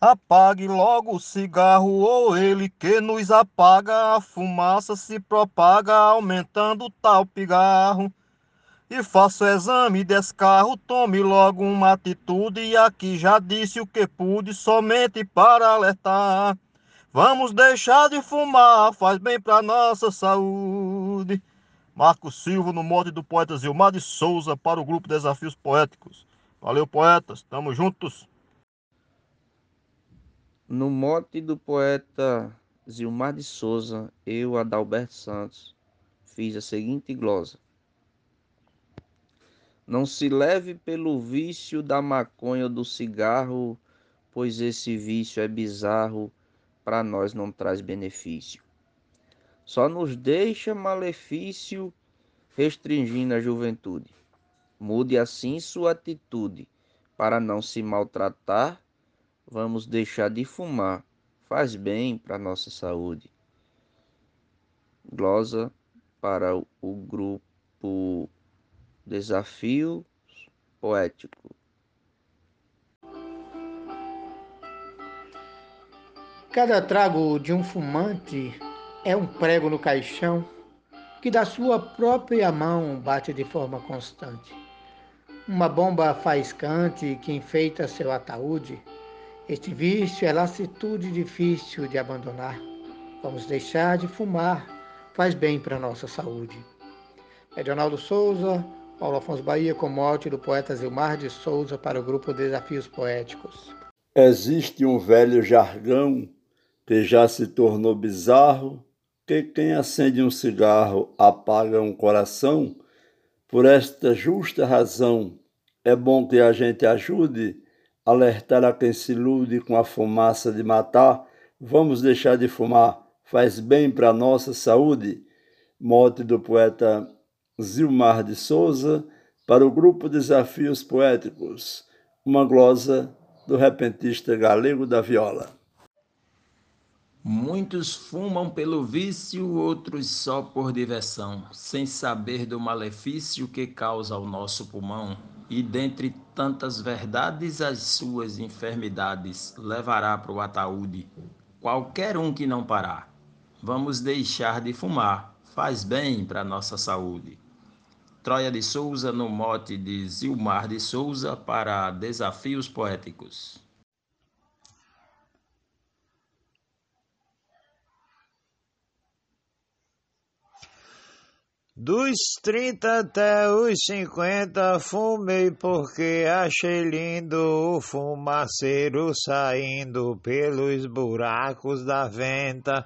Apague logo o cigarro ou ele que nos apaga, a fumaça se propaga, aumentando tal pigarro. E faça o exame descarro, tome logo uma atitude, e aqui já disse o que pude, somente para alertar. Vamos deixar de fumar, faz bem para nossa saúde. Marco Silva, no mote do poeta Zilmar de Souza, para o grupo Desafios Poéticos. Valeu, poetas, tamo juntos. No mote do poeta Zilmar de Souza, eu, Adalberto Santos, fiz a seguinte glosa. Não se leve pelo vício da maconha ou do cigarro, pois esse vício é bizarro, para nós não traz benefício. Só nos deixa malefício, restringindo a juventude. Mude assim sua atitude, para não se maltratar vamos deixar de fumar. Faz bem para nossa saúde. Glosa para o grupo Desafio Poético. Cada trago de um fumante é um prego no caixão que da sua própria mão bate de forma constante. Uma bomba faiscante que enfeita seu ataúde este vício é lassitude difícil de abandonar. Vamos deixar de fumar, faz bem para a nossa saúde. Edionaldo Souza, Paulo Afonso Bahia, com morte do poeta Zilmar de Souza para o grupo Desafios Poéticos. Existe um velho jargão que já se tornou bizarro, que quem acende um cigarro apaga um coração. Por esta justa razão, é bom que a gente ajude alertar a quem se ilude com a fumaça de matar, vamos deixar de fumar, faz bem para a nossa saúde. Mote do poeta Zilmar de Souza para o grupo Desafios Poéticos, uma glosa do repentista galego da viola. Muitos fumam pelo vício, outros só por diversão, sem saber do malefício que causa ao nosso pulmão e dentre tantas verdades as suas enfermidades levará para o ataúde qualquer um que não parar. Vamos deixar de fumar, faz bem para nossa saúde. Troia de Souza no mote de Zilmar de Souza para Desafios Poéticos. Dos 30 até os 50 fumei porque achei lindo o fumaceiro saindo pelos buracos da venta.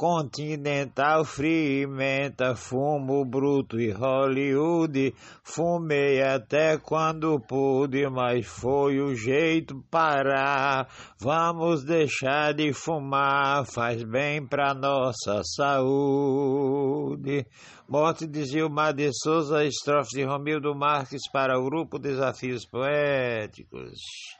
Continental, Free Menta, Fumo Bruto e Hollywood. Fumei até quando pude, mas foi o jeito parar. Vamos deixar de fumar, faz bem pra nossa saúde. Morte de Gilmar de Souza, estrofe de Romildo Marques para o grupo Desafios Poéticos.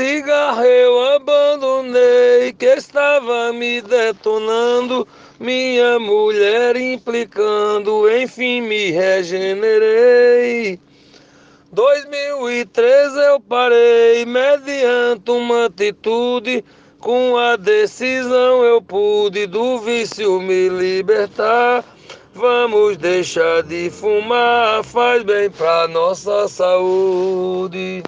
Cigarro eu abandonei, que estava me detonando, minha mulher implicando, enfim me regenerei. 2013 eu parei, mediante uma atitude com a decisão eu pude do vício me libertar. Vamos deixar de fumar, faz bem pra nossa saúde.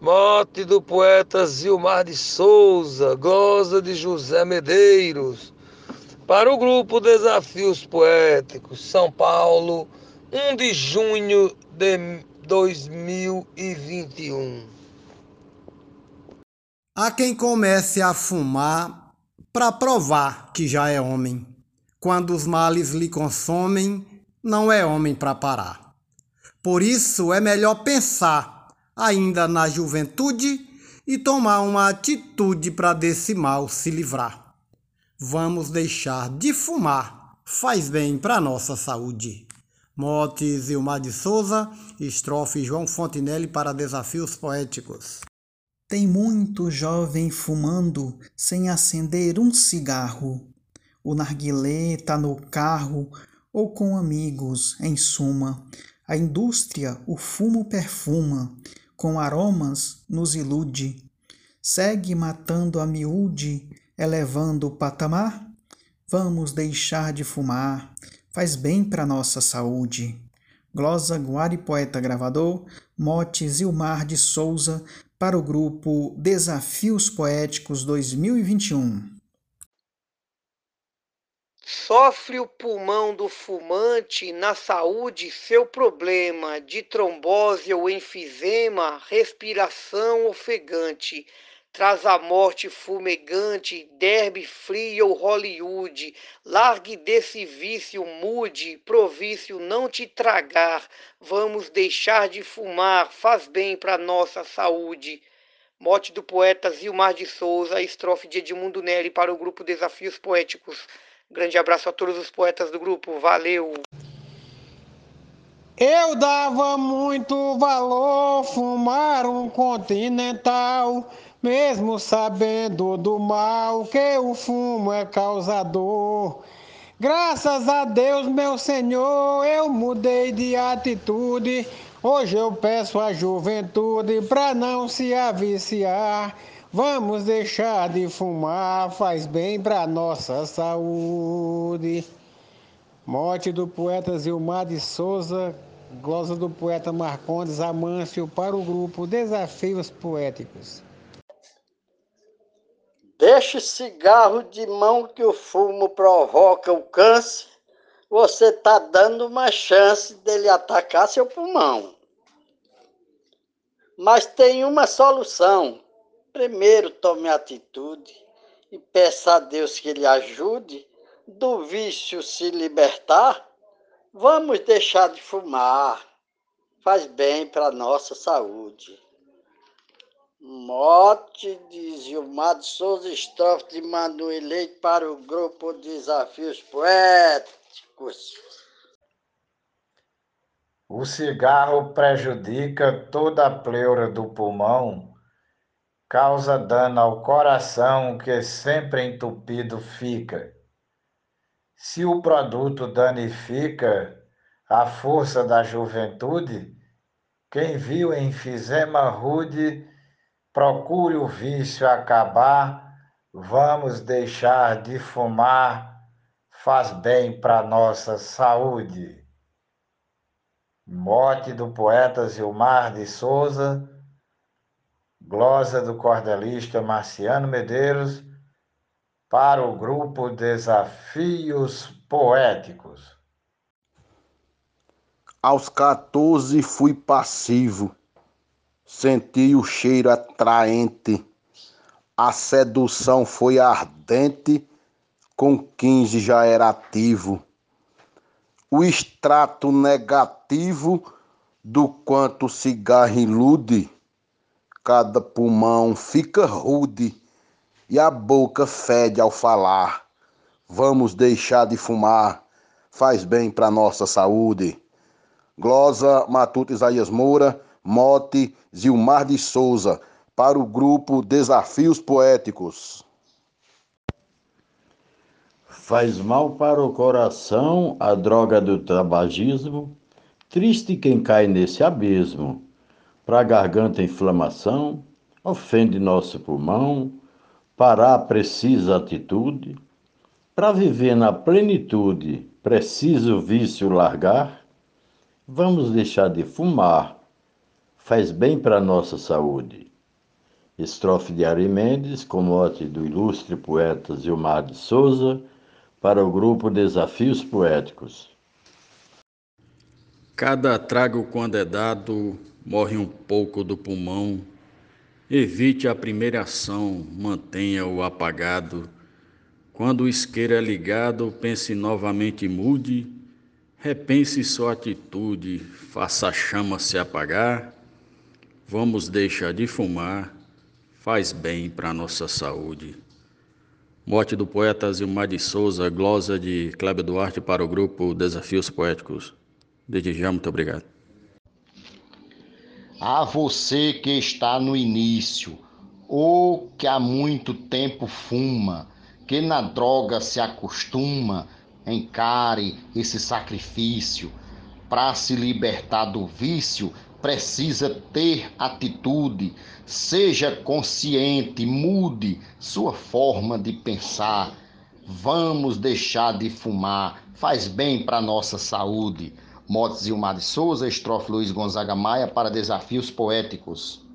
Morte do poeta Zilmar de Souza, glosa de José Medeiros. Para o grupo Desafios Poéticos, São Paulo, 1 de junho de 2021. Há quem comece a fumar para provar que já é homem. Quando os males lhe consomem, não é homem para parar. Por isso é melhor pensar ainda na juventude e tomar uma atitude para desse mal se livrar. Vamos deixar de fumar, faz bem para nossa saúde. Mote Zilmar de Souza, estrofe João Fontinelli para Desafios Poéticos. Tem muito jovem fumando sem acender um cigarro. O narguilé tá no carro ou com amigos, em suma. A indústria o fumo perfuma, com aromas nos ilude. Segue matando a miúde, elevando o patamar? Vamos deixar de fumar, faz bem para nossa saúde. Glosa Guari Poeta Gravador, Mote Zilmar de Souza, para o grupo Desafios Poéticos 2021. Sofre o pulmão do fumante na saúde seu problema de trombose ou enfisema, respiração ofegante. Traz a morte fumegante, derby frio ou Hollywood. Largue desse vício, mude, provício não te tragar. Vamos deixar de fumar, faz bem para nossa saúde. Mote do poeta Zilmar de Souza, estrofe de Edmundo Neri para o grupo Desafios Poéticos. Grande abraço a todos os poetas do grupo. Valeu! Eu dava muito valor fumar um continental, mesmo sabendo do mal que o fumo é causador. Graças a Deus, meu Senhor, eu mudei de atitude. Hoje eu peço à juventude para não se aviciar. Vamos deixar de fumar, faz bem para nossa saúde. Morte do poeta Zilmar de Souza, glosa do poeta Marcondes Amâncio para o grupo Desafios Poéticos. Deixe cigarro de mão que o fumo provoca o câncer. Você está dando uma chance dele atacar seu pulmão. Mas tem uma solução Primeiro tome atitude e peça a Deus que lhe ajude do vício se libertar. Vamos deixar de fumar, faz bem para nossa saúde. Mote de Gilmar de Souza, estrofe de Manuel Leite para o grupo Desafios Poéticos. O cigarro prejudica toda a pleura do pulmão causa dano ao coração que sempre entupido fica. Se o produto danifica a força da juventude, quem viu enfisema rude, procure o vício acabar, vamos deixar de fumar, faz bem para nossa saúde. Morte do poeta Gilmar de Souza, glosa do cordelista Marciano Medeiros, para o grupo Desafios Poéticos. Aos 14 fui passivo, senti o cheiro atraente, a sedução foi ardente, com 15 já era ativo. O extrato negativo do quanto cigarro ilude cada pulmão fica rude e a boca fede ao falar. Vamos deixar de fumar, faz bem para nossa saúde. Glosa Matuto Isaías Moura, Mote Zilmar de Souza, para o grupo Desafios Poéticos. Faz mal para o coração a droga do tabagismo, triste quem cai nesse abismo para a garganta inflamação, ofende nosso pulmão, parar precisa atitude, para viver na plenitude, preciso vício largar, vamos deixar de fumar, faz bem para nossa saúde. Estrofe de Ari Mendes, com mote do ilustre poeta Gilmar de Souza, para o grupo Desafios Poéticos. Cada trago, quando é dado, morre um pouco do pulmão. Evite a primeira ação, mantenha-o apagado. Quando o isqueiro é ligado, pense novamente e mude. Repense sua atitude, faça a chama se apagar. Vamos deixar de fumar, faz bem para nossa saúde. Morte do poeta Zilmar de Souza, glosa de Cléber Duarte para o grupo Desafios Poéticos. Desde já, muito obrigado. A você que está no início, ou que há muito tempo fuma, que na droga se acostuma, Encare esse sacrifício. Para se libertar do vício, precisa ter atitude. Seja consciente, mude sua forma de pensar. Vamos deixar de fumar, faz bem para nossa saúde. Motes Zilmar de Souza, estrofe Luiz Gonzaga Maia para Desafios Poéticos.